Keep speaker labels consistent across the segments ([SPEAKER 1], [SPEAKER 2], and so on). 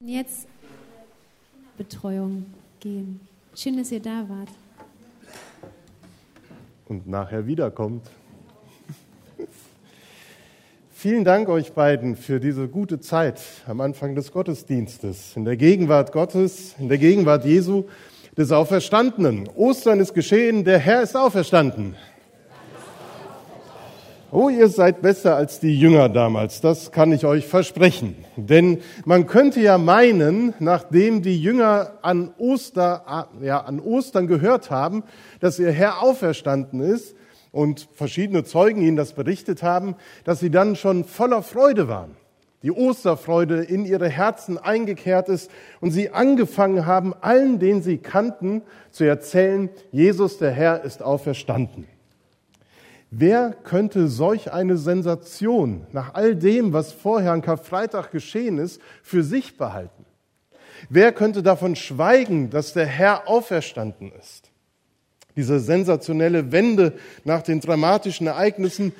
[SPEAKER 1] Jetzt Betreuung gehen. Schön, dass ihr da wart.
[SPEAKER 2] Und nachher wiederkommt. Vielen Dank euch beiden für diese gute Zeit am Anfang des Gottesdienstes, in der Gegenwart Gottes, in der Gegenwart Jesu, des Auferstandenen. Ostern ist geschehen, der Herr ist auferstanden. Oh, ihr seid besser als die Jünger damals, das kann ich euch versprechen. Denn man könnte ja meinen, nachdem die Jünger an, Oster, ja, an Ostern gehört haben, dass ihr Herr auferstanden ist und verschiedene Zeugen ihnen das berichtet haben, dass sie dann schon voller Freude waren. Die Osterfreude in ihre Herzen eingekehrt ist und sie angefangen haben, allen, den sie kannten, zu erzählen, Jesus der Herr ist auferstanden. Wer könnte solch eine Sensation nach all dem, was vorher an Karfreitag geschehen ist, für sich behalten? Wer könnte davon schweigen, dass der Herr auferstanden ist? Diese sensationelle Wende nach den dramatischen Ereignissen,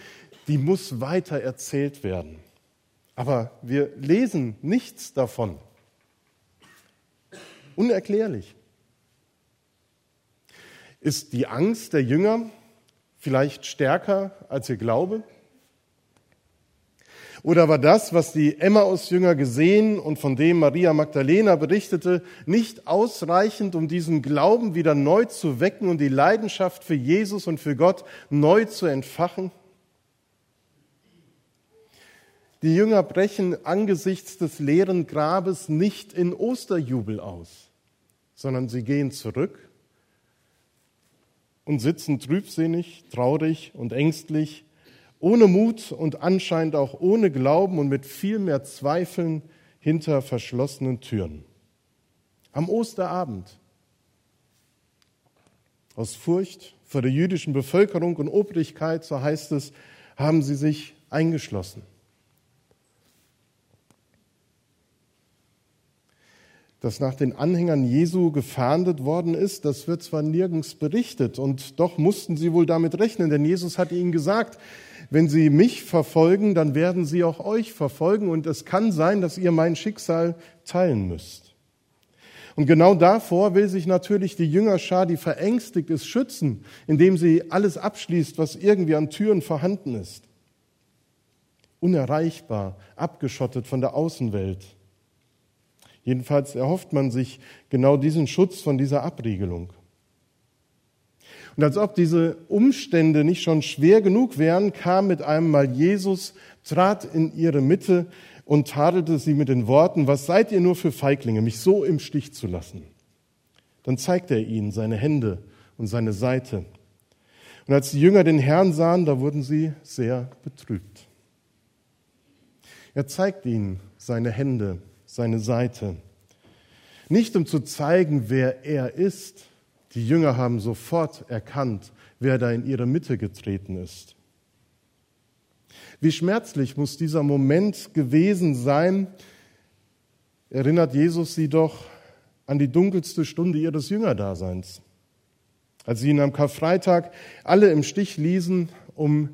[SPEAKER 2] die muss weiter erzählt werden. Aber wir lesen nichts davon. Unerklärlich. Ist die Angst der Jünger vielleicht stärker als ihr Glaube? Oder war das, was die Emmaus-Jünger gesehen und von dem Maria Magdalena berichtete, nicht ausreichend, um diesen Glauben wieder neu zu wecken und die Leidenschaft für Jesus und für Gott neu zu entfachen? Die Jünger brechen angesichts des leeren Grabes nicht in Osterjubel aus, sondern sie gehen zurück und sitzen trübsinnig, traurig und ängstlich, ohne Mut und anscheinend auch ohne Glauben und mit viel mehr Zweifeln hinter verschlossenen Türen. Am Osterabend. Aus Furcht vor der jüdischen Bevölkerung und Obrigkeit, so heißt es, haben sie sich eingeschlossen. Das nach den Anhängern Jesu gefahndet worden ist, das wird zwar nirgends berichtet und doch mussten sie wohl damit rechnen, denn Jesus hat ihnen gesagt, wenn sie mich verfolgen, dann werden sie auch euch verfolgen und es kann sein, dass ihr mein Schicksal teilen müsst. Und genau davor will sich natürlich die Jüngerschar, die verängstigt ist, schützen, indem sie alles abschließt, was irgendwie an Türen vorhanden ist. Unerreichbar, abgeschottet von der Außenwelt. Jedenfalls erhofft man sich genau diesen Schutz von dieser Abriegelung. Und als ob diese Umstände nicht schon schwer genug wären, kam mit einem Mal Jesus, trat in ihre Mitte und tadelte sie mit den Worten, was seid ihr nur für Feiglinge, mich so im Stich zu lassen? Dann zeigte er ihnen seine Hände und seine Seite. Und als die Jünger den Herrn sahen, da wurden sie sehr betrübt. Er zeigt ihnen seine Hände seine Seite. Nicht um zu zeigen, wer er ist. Die Jünger haben sofort erkannt, wer da in ihre Mitte getreten ist. Wie schmerzlich muss dieser Moment gewesen sein, erinnert Jesus sie doch an die dunkelste Stunde ihres Jüngerdaseins, als sie ihn am Karfreitag alle im Stich ließen, um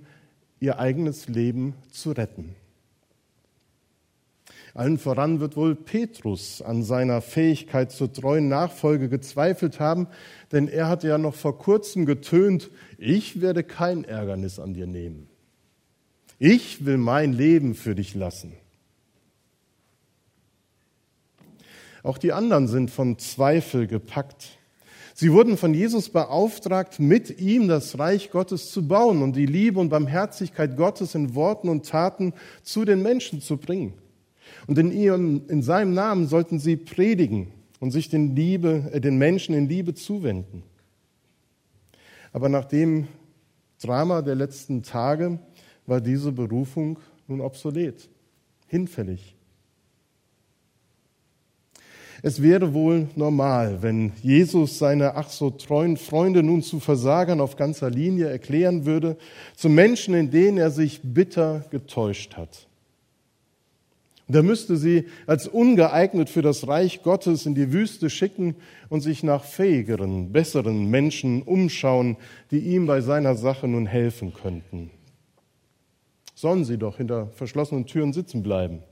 [SPEAKER 2] ihr eigenes Leben zu retten. Allen voran wird wohl Petrus an seiner Fähigkeit zur treuen Nachfolge gezweifelt haben, denn er hatte ja noch vor kurzem getönt, ich werde kein Ärgernis an dir nehmen. Ich will mein Leben für dich lassen. Auch die anderen sind von Zweifel gepackt. Sie wurden von Jesus beauftragt, mit ihm das Reich Gottes zu bauen und die Liebe und Barmherzigkeit Gottes in Worten und Taten zu den Menschen zu bringen. Und in, ihrem, in seinem Namen sollten sie predigen und sich den, Liebe, äh, den Menschen in Liebe zuwenden. Aber nach dem Drama der letzten Tage war diese Berufung nun obsolet, hinfällig. Es wäre wohl normal, wenn Jesus seine ach so treuen Freunde nun zu Versagern auf ganzer Linie erklären würde, zu Menschen, in denen er sich bitter getäuscht hat. Er müsste sie als ungeeignet für das Reich Gottes in die Wüste schicken und sich nach fähigeren, besseren Menschen umschauen, die ihm bei seiner Sache nun helfen könnten. Sollen sie doch hinter verschlossenen Türen sitzen bleiben.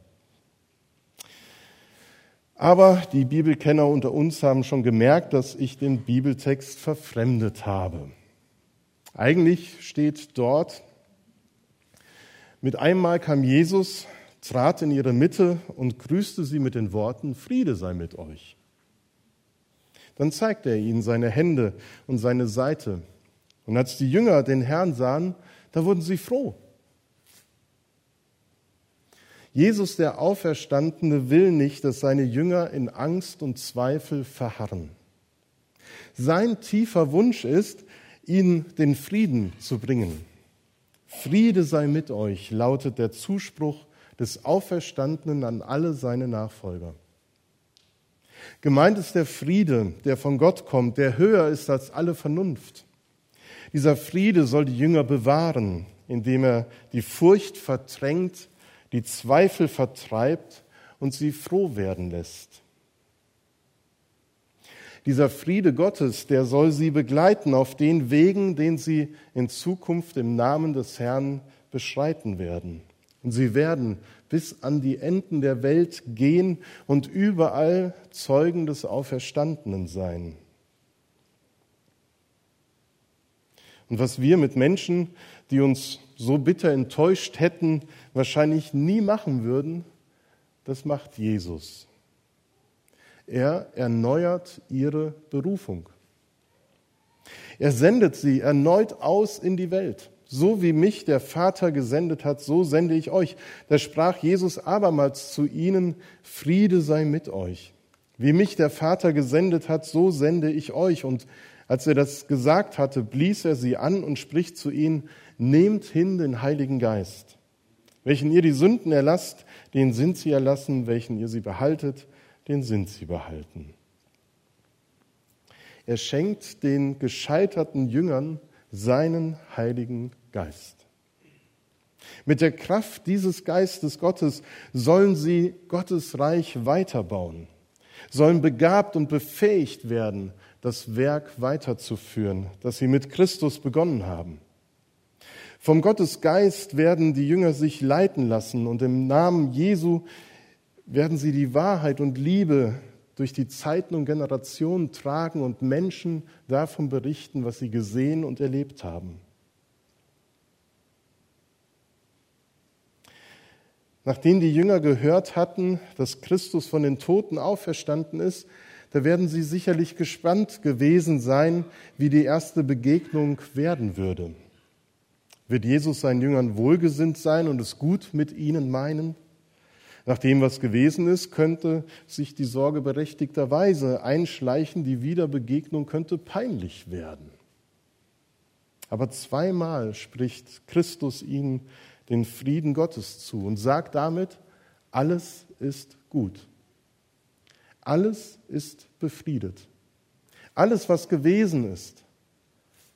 [SPEAKER 2] Aber die Bibelkenner unter uns haben schon gemerkt, dass ich den Bibeltext verfremdet habe. Eigentlich steht dort, mit einmal kam Jesus, trat in ihre Mitte und grüßte sie mit den Worten, Friede sei mit euch. Dann zeigte er ihnen seine Hände und seine Seite. Und als die Jünger den Herrn sahen, da wurden sie froh. Jesus, der Auferstandene, will nicht, dass seine Jünger in Angst und Zweifel verharren. Sein tiefer Wunsch ist, ihnen den Frieden zu bringen. Friede sei mit euch, lautet der Zuspruch des Auferstandenen an alle seine Nachfolger. Gemeint ist der Friede, der von Gott kommt, der höher ist als alle Vernunft. Dieser Friede soll die Jünger bewahren, indem er die Furcht verdrängt die Zweifel vertreibt und sie froh werden lässt. Dieser Friede Gottes, der soll sie begleiten auf den Wegen, den sie in Zukunft im Namen des Herrn beschreiten werden. Und sie werden bis an die Enden der Welt gehen und überall Zeugen des Auferstandenen sein. Und was wir mit Menschen, die uns so bitter enttäuscht hätten, wahrscheinlich nie machen würden, das macht Jesus. Er erneuert ihre Berufung. Er sendet sie erneut aus in die Welt. So wie mich der Vater gesendet hat, so sende ich euch. Da sprach Jesus abermals zu ihnen, Friede sei mit euch. Wie mich der Vater gesendet hat, so sende ich euch. Und als er das gesagt hatte, blies er sie an und spricht zu ihnen, nehmt hin den Heiligen Geist. Welchen ihr die Sünden erlasst, den sind sie erlassen, welchen ihr sie behaltet, den sind sie behalten. Er schenkt den gescheiterten Jüngern seinen Heiligen Geist. Mit der Kraft dieses Geistes Gottes sollen sie Gottes Reich weiterbauen, sollen begabt und befähigt werden, das Werk weiterzuführen, das sie mit Christus begonnen haben. Vom Gottes Geist werden die Jünger sich leiten lassen und im Namen Jesu werden sie die Wahrheit und Liebe durch die Zeiten und Generationen tragen und Menschen davon berichten, was sie gesehen und erlebt haben. Nachdem die Jünger gehört hatten, dass Christus von den Toten auferstanden ist, da werden sie sicherlich gespannt gewesen sein, wie die erste Begegnung werden würde. Wird Jesus seinen Jüngern wohlgesinnt sein und es gut mit ihnen meinen? Nach dem, was gewesen ist, könnte sich die Sorge berechtigterweise einschleichen, die Wiederbegegnung könnte peinlich werden. Aber zweimal spricht Christus ihnen den Frieden Gottes zu und sagt damit, alles ist gut. Alles ist befriedet. Alles, was gewesen ist,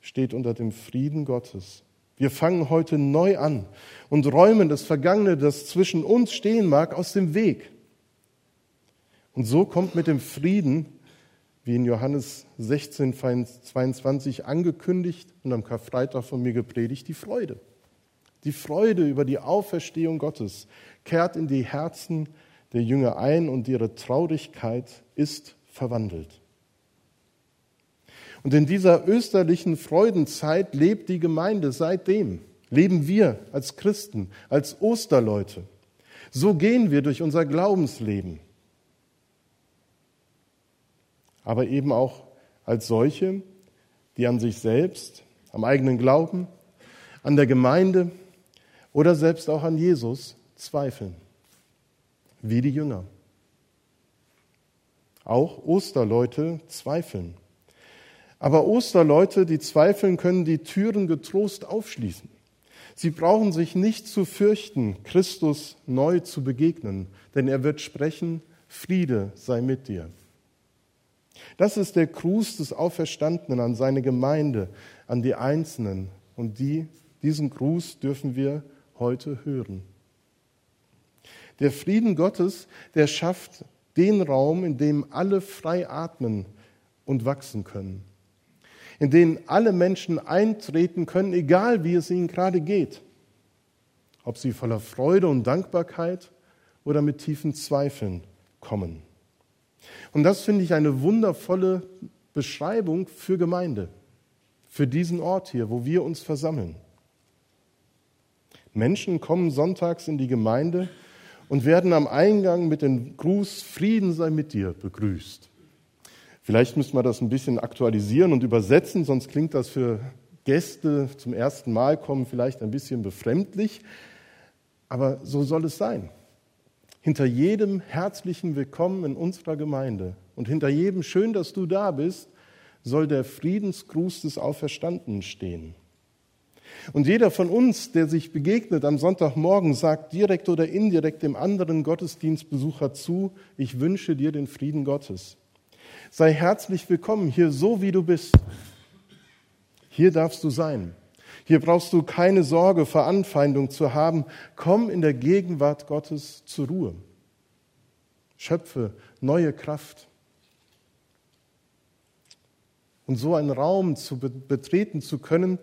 [SPEAKER 2] steht unter dem Frieden Gottes. Wir fangen heute neu an und räumen das Vergangene, das zwischen uns stehen mag, aus dem Weg. Und so kommt mit dem Frieden, wie in Johannes 16, 22 angekündigt und am Karfreitag von mir gepredigt, die Freude. Die Freude über die Auferstehung Gottes kehrt in die Herzen der Jünger ein und ihre Traurigkeit ist verwandelt. Und in dieser österlichen Freudenzeit lebt die Gemeinde seitdem. Leben wir als Christen, als Osterleute. So gehen wir durch unser Glaubensleben. Aber eben auch als solche, die an sich selbst, am eigenen Glauben, an der Gemeinde oder selbst auch an Jesus zweifeln. Wie die Jünger. Auch Osterleute zweifeln. Aber Osterleute, die zweifeln, können die Türen getrost aufschließen. Sie brauchen sich nicht zu fürchten, Christus neu zu begegnen, denn er wird sprechen, Friede sei mit dir. Das ist der Gruß des Auferstandenen an seine Gemeinde, an die Einzelnen. Und die, diesen Gruß dürfen wir heute hören. Der Frieden Gottes, der schafft den Raum, in dem alle frei atmen und wachsen können in denen alle Menschen eintreten können, egal wie es ihnen gerade geht. Ob sie voller Freude und Dankbarkeit oder mit tiefen Zweifeln kommen. Und das finde ich eine wundervolle Beschreibung für Gemeinde, für diesen Ort hier, wo wir uns versammeln. Menschen kommen sonntags in die Gemeinde und werden am Eingang mit dem Gruß Frieden sei mit dir begrüßt. Vielleicht müssen wir das ein bisschen aktualisieren und übersetzen, sonst klingt das für Gäste zum ersten Mal kommen vielleicht ein bisschen befremdlich. Aber so soll es sein. Hinter jedem herzlichen Willkommen in unserer Gemeinde und hinter jedem schön, dass du da bist, soll der Friedensgruß des Auferstandenen stehen. Und jeder von uns, der sich begegnet am Sonntagmorgen, sagt direkt oder indirekt dem anderen Gottesdienstbesucher zu, ich wünsche dir den Frieden Gottes. Sei herzlich willkommen hier so, wie du bist. Hier darfst du sein. Hier brauchst du keine Sorge vor Anfeindung zu haben. Komm in der Gegenwart Gottes zur Ruhe. Schöpfe neue Kraft. Und so einen Raum zu betreten zu können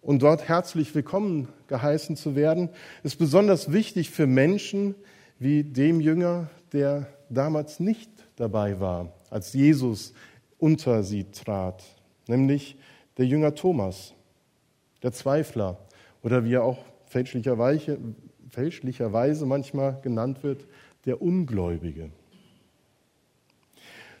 [SPEAKER 2] und dort herzlich willkommen geheißen zu werden, ist besonders wichtig für Menschen wie dem Jünger, der damals nicht dabei war, als Jesus unter sie trat, nämlich der Jünger Thomas, der Zweifler oder wie er auch fälschlicherweise, fälschlicherweise manchmal genannt wird, der Ungläubige.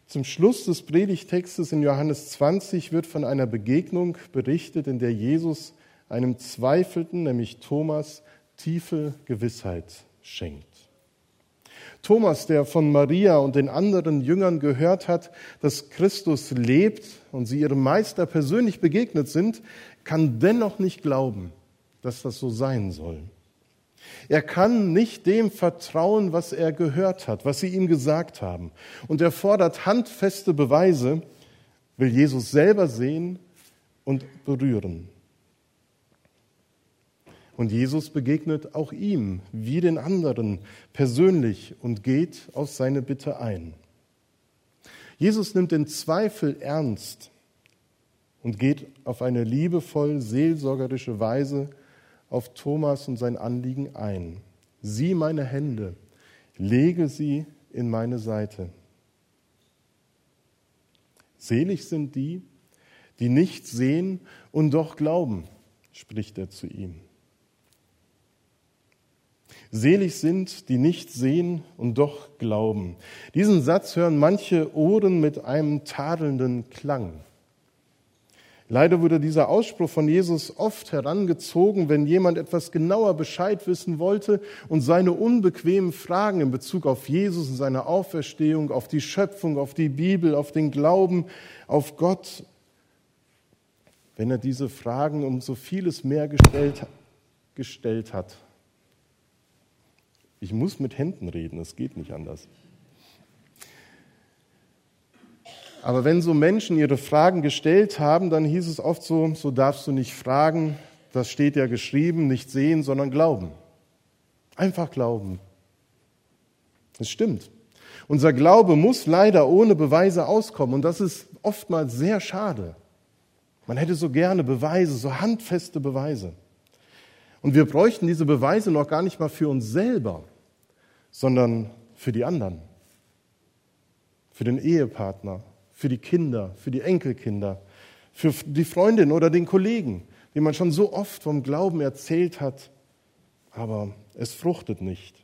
[SPEAKER 2] Zum Schluss des Predigtextes in Johannes 20 wird von einer Begegnung berichtet, in der Jesus einem Zweifelten, nämlich Thomas, tiefe Gewissheit schenkt. Thomas, der von Maria und den anderen Jüngern gehört hat, dass Christus lebt und sie ihrem Meister persönlich begegnet sind, kann dennoch nicht glauben, dass das so sein soll. Er kann nicht dem vertrauen, was er gehört hat, was sie ihm gesagt haben. Und er fordert handfeste Beweise, will Jesus selber sehen und berühren. Und Jesus begegnet auch ihm, wie den anderen, persönlich und geht auf seine Bitte ein. Jesus nimmt den Zweifel ernst und geht auf eine liebevoll seelsorgerische Weise auf Thomas und sein Anliegen ein. Sieh meine Hände, lege sie in meine Seite. Selig sind die, die nicht sehen und doch glauben, spricht er zu ihm. Selig sind, die nicht sehen und doch glauben. Diesen Satz hören manche Ohren mit einem tadelnden Klang. Leider wurde dieser Ausspruch von Jesus oft herangezogen, wenn jemand etwas genauer Bescheid wissen wollte und seine unbequemen Fragen in Bezug auf Jesus und seine Auferstehung, auf die Schöpfung, auf die Bibel, auf den Glauben, auf Gott, wenn er diese Fragen um so vieles mehr gestellt, gestellt hat. Ich muss mit Händen reden, es geht nicht anders. Aber wenn so Menschen ihre Fragen gestellt haben, dann hieß es oft so, so darfst du nicht fragen, das steht ja geschrieben, nicht sehen, sondern glauben. Einfach glauben. Das stimmt. Unser Glaube muss leider ohne Beweise auskommen und das ist oftmals sehr schade. Man hätte so gerne Beweise, so handfeste Beweise. Und wir bräuchten diese Beweise noch gar nicht mal für uns selber sondern für die anderen, für den Ehepartner, für die Kinder, für die Enkelkinder, für die Freundin oder den Kollegen, die man schon so oft vom Glauben erzählt hat, aber es fruchtet nicht.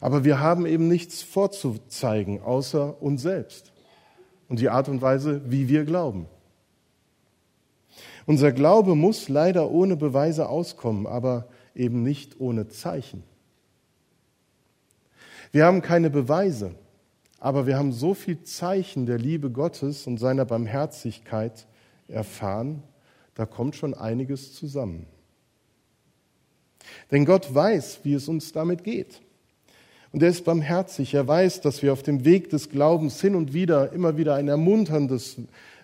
[SPEAKER 2] Aber wir haben eben nichts vorzuzeigen außer uns selbst und die Art und Weise, wie wir glauben. Unser Glaube muss leider ohne Beweise auskommen, aber eben nicht ohne Zeichen. Wir haben keine Beweise, aber wir haben so viel Zeichen der Liebe Gottes und seiner Barmherzigkeit erfahren, da kommt schon einiges zusammen. Denn Gott weiß, wie es uns damit geht. Und er ist barmherzig. Er weiß, dass wir auf dem Weg des Glaubens hin und wieder immer wieder ein ermunterndes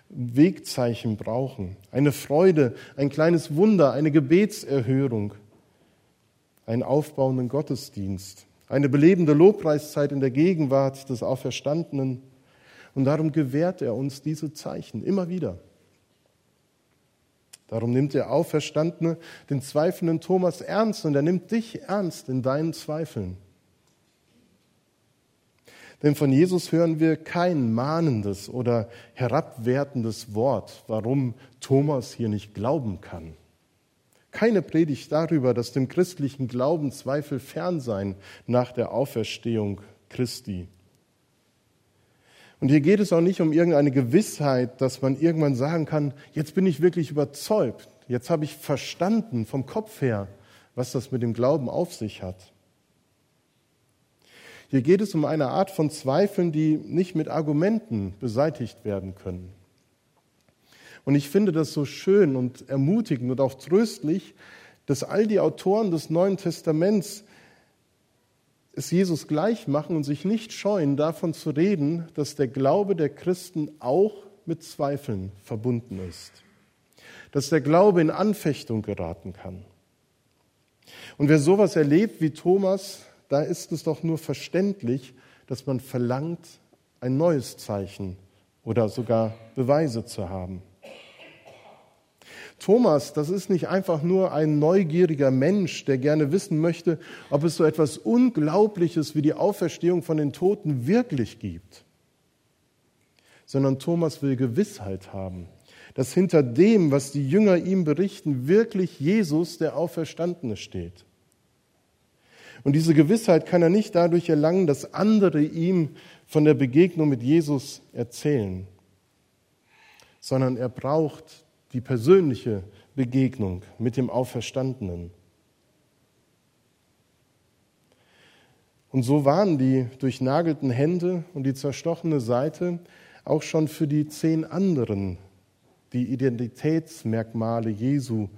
[SPEAKER 2] Wegzeichen brauchen. Eine Freude, ein kleines Wunder, eine Gebetserhörung einen aufbauenden Gottesdienst, eine belebende Lobpreiszeit in der Gegenwart des Auferstandenen. Und darum gewährt er uns diese Zeichen immer wieder. Darum nimmt der Auferstandene den zweifelnden Thomas ernst und er nimmt dich ernst in deinen Zweifeln. Denn von Jesus hören wir kein mahnendes oder herabwertendes Wort, warum Thomas hier nicht glauben kann. Keine Predigt darüber, dass dem christlichen Glauben Zweifel fern sein nach der Auferstehung Christi. Und hier geht es auch nicht um irgendeine Gewissheit, dass man irgendwann sagen kann, jetzt bin ich wirklich überzeugt, jetzt habe ich verstanden vom Kopf her, was das mit dem Glauben auf sich hat. Hier geht es um eine Art von Zweifeln, die nicht mit Argumenten beseitigt werden können. Und ich finde das so schön und ermutigend und auch tröstlich, dass all die Autoren des Neuen Testaments es Jesus gleich machen und sich nicht scheuen, davon zu reden, dass der Glaube der Christen auch mit Zweifeln verbunden ist. Dass der Glaube in Anfechtung geraten kann. Und wer sowas erlebt wie Thomas, da ist es doch nur verständlich, dass man verlangt, ein neues Zeichen oder sogar Beweise zu haben. Thomas, das ist nicht einfach nur ein neugieriger Mensch, der gerne wissen möchte, ob es so etwas Unglaubliches wie die Auferstehung von den Toten wirklich gibt, sondern Thomas will Gewissheit haben, dass hinter dem, was die Jünger ihm berichten, wirklich Jesus, der Auferstandene, steht. Und diese Gewissheit kann er nicht dadurch erlangen, dass andere ihm von der Begegnung mit Jesus erzählen, sondern er braucht die persönliche Begegnung mit dem Auferstandenen. Und so waren die durchnagelten Hände und die zerstochene Seite auch schon für die zehn anderen die Identitätsmerkmale Jesu.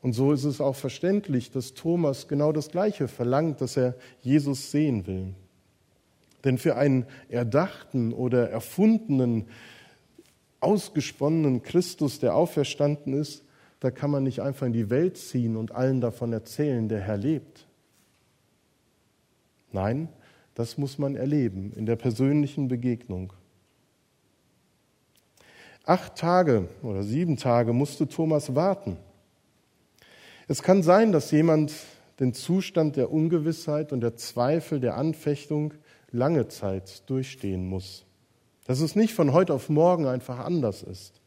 [SPEAKER 2] Und so ist es auch verständlich, dass Thomas genau das Gleiche verlangt, dass er Jesus sehen will. Denn für einen erdachten oder erfundenen ausgesponnenen Christus, der auferstanden ist, da kann man nicht einfach in die Welt ziehen und allen davon erzählen, der Herr lebt. Nein, das muss man erleben in der persönlichen Begegnung. Acht Tage oder sieben Tage musste Thomas warten. Es kann sein, dass jemand den Zustand der Ungewissheit und der Zweifel, der Anfechtung lange Zeit durchstehen muss. Dass es nicht von heute auf morgen einfach anders ist.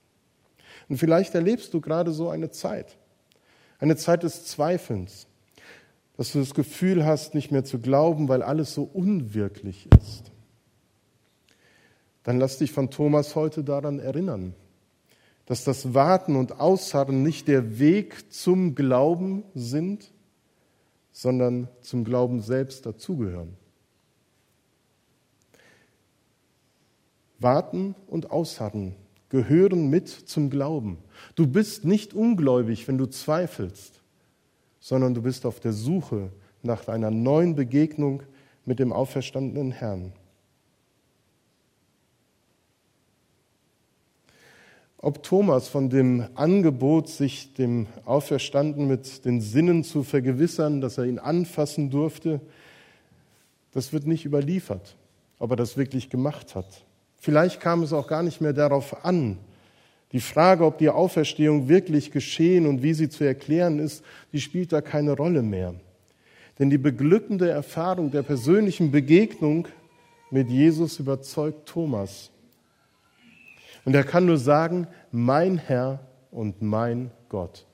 [SPEAKER 2] Und vielleicht erlebst du gerade so eine Zeit. Eine Zeit des Zweifelns. Dass du das Gefühl hast, nicht mehr zu glauben, weil alles so unwirklich ist. Dann lass dich von Thomas heute daran erinnern, dass das Warten und Ausharren nicht der Weg zum Glauben sind, sondern zum Glauben selbst dazugehören. Warten und Ausharren gehören mit zum Glauben. Du bist nicht ungläubig, wenn du zweifelst, sondern du bist auf der Suche nach einer neuen Begegnung mit dem auferstandenen Herrn. Ob Thomas von dem Angebot, sich dem Auferstanden mit den Sinnen zu vergewissern, dass er ihn anfassen durfte, das wird nicht überliefert, ob er das wirklich gemacht hat. Vielleicht kam es auch gar nicht mehr darauf an. Die Frage, ob die Auferstehung wirklich geschehen und wie sie zu erklären ist, die spielt da keine Rolle mehr. Denn die beglückende Erfahrung der persönlichen Begegnung mit Jesus überzeugt Thomas. Und er kann nur sagen, mein Herr und mein Gott.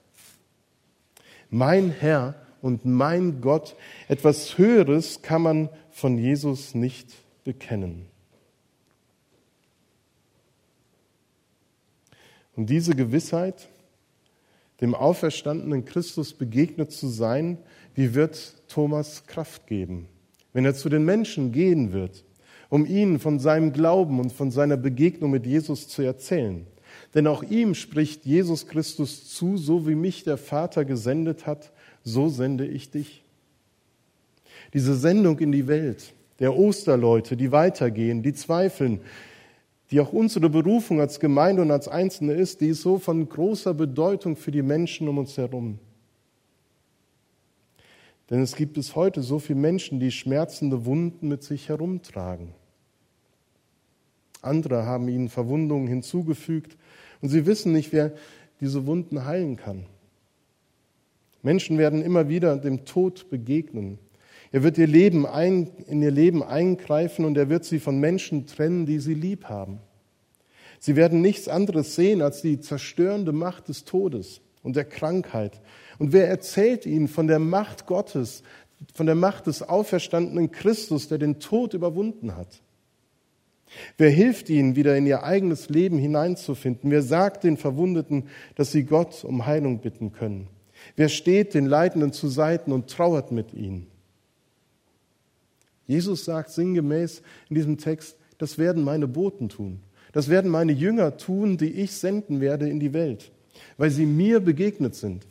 [SPEAKER 2] Mein Herr und mein Gott. Etwas Höheres kann man von Jesus nicht bekennen. Und diese Gewissheit, dem auferstandenen Christus begegnet zu sein, die wird Thomas Kraft geben. Wenn er zu den Menschen gehen wird, um ihnen von seinem Glauben und von seiner Begegnung mit Jesus zu erzählen. Denn auch ihm spricht Jesus Christus zu, so wie mich der Vater gesendet hat, so sende ich dich. Diese Sendung in die Welt der Osterleute, die weitergehen, die zweifeln, die auch unsere Berufung als Gemeinde und als Einzelne ist, die ist so von großer Bedeutung für die Menschen um uns herum. Denn es gibt bis heute so viele Menschen, die schmerzende Wunden mit sich herumtragen. Andere haben ihnen Verwundungen hinzugefügt und sie wissen nicht, wer diese Wunden heilen kann. Menschen werden immer wieder dem Tod begegnen. Er wird ihr Leben ein, in ihr Leben eingreifen und er wird sie von Menschen trennen, die sie lieb haben. Sie werden nichts anderes sehen als die zerstörende Macht des Todes und der Krankheit. Und wer erzählt ihnen von der Macht Gottes, von der Macht des auferstandenen Christus, der den Tod überwunden hat? Wer hilft ihnen, wieder in ihr eigenes Leben hineinzufinden? Wer sagt den Verwundeten, dass sie Gott um Heilung bitten können? Wer steht den Leidenden zu Seiten und trauert mit ihnen? Jesus sagt sinngemäß in diesem Text, das werden meine Boten tun. Das werden meine Jünger tun, die ich senden werde in die Welt, weil sie mir begegnet sind.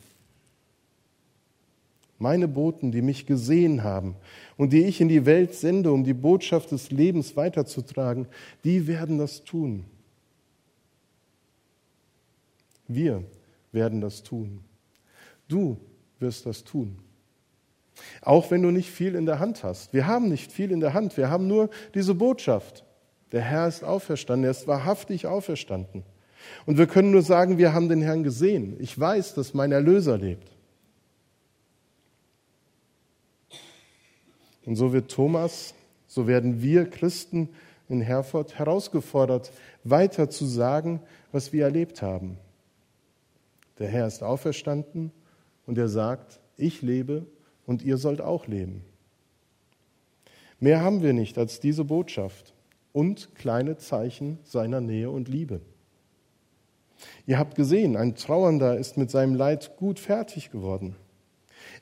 [SPEAKER 2] Meine Boten, die mich gesehen haben und die ich in die Welt sende, um die Botschaft des Lebens weiterzutragen, die werden das tun. Wir werden das tun. Du wirst das tun. Auch wenn du nicht viel in der Hand hast. Wir haben nicht viel in der Hand. Wir haben nur diese Botschaft. Der Herr ist auferstanden. Er ist wahrhaftig auferstanden. Und wir können nur sagen, wir haben den Herrn gesehen. Ich weiß, dass mein Erlöser lebt. Und so wird Thomas, so werden wir Christen in Herford herausgefordert, weiter zu sagen, was wir erlebt haben. Der Herr ist auferstanden und er sagt, ich lebe und ihr sollt auch leben. Mehr haben wir nicht als diese Botschaft und kleine Zeichen seiner Nähe und Liebe. Ihr habt gesehen, ein Trauernder ist mit seinem Leid gut fertig geworden.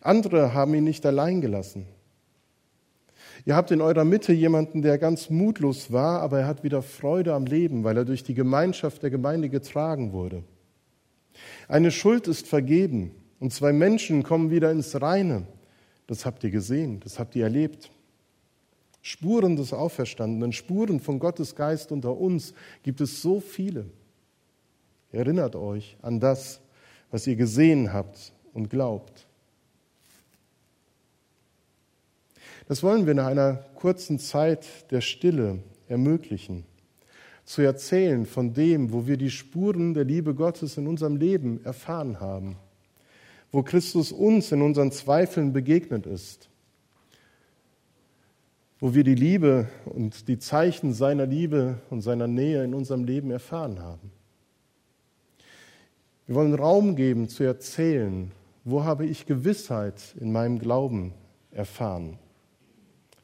[SPEAKER 2] Andere haben ihn nicht allein gelassen. Ihr habt in eurer Mitte jemanden, der ganz mutlos war, aber er hat wieder Freude am Leben, weil er durch die Gemeinschaft der Gemeinde getragen wurde. Eine Schuld ist vergeben und zwei Menschen kommen wieder ins Reine. Das habt ihr gesehen, das habt ihr erlebt. Spuren des Auferstandenen, Spuren von Gottes Geist unter uns gibt es so viele. Erinnert euch an das, was ihr gesehen habt und glaubt. Das wollen wir nach einer kurzen Zeit der Stille ermöglichen, zu erzählen von dem, wo wir die Spuren der Liebe Gottes in unserem Leben erfahren haben wo Christus uns in unseren Zweifeln begegnet ist, wo wir die Liebe und die Zeichen seiner Liebe und seiner Nähe in unserem Leben erfahren haben. Wir wollen Raum geben zu erzählen, wo habe ich Gewissheit in meinem Glauben erfahren.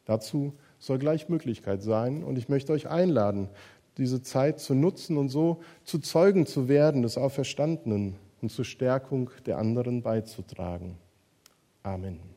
[SPEAKER 2] Dazu soll gleich Möglichkeit sein und ich möchte euch einladen, diese Zeit zu nutzen und so zu Zeugen zu werden des Auferstandenen und zur Stärkung der anderen beizutragen. Amen.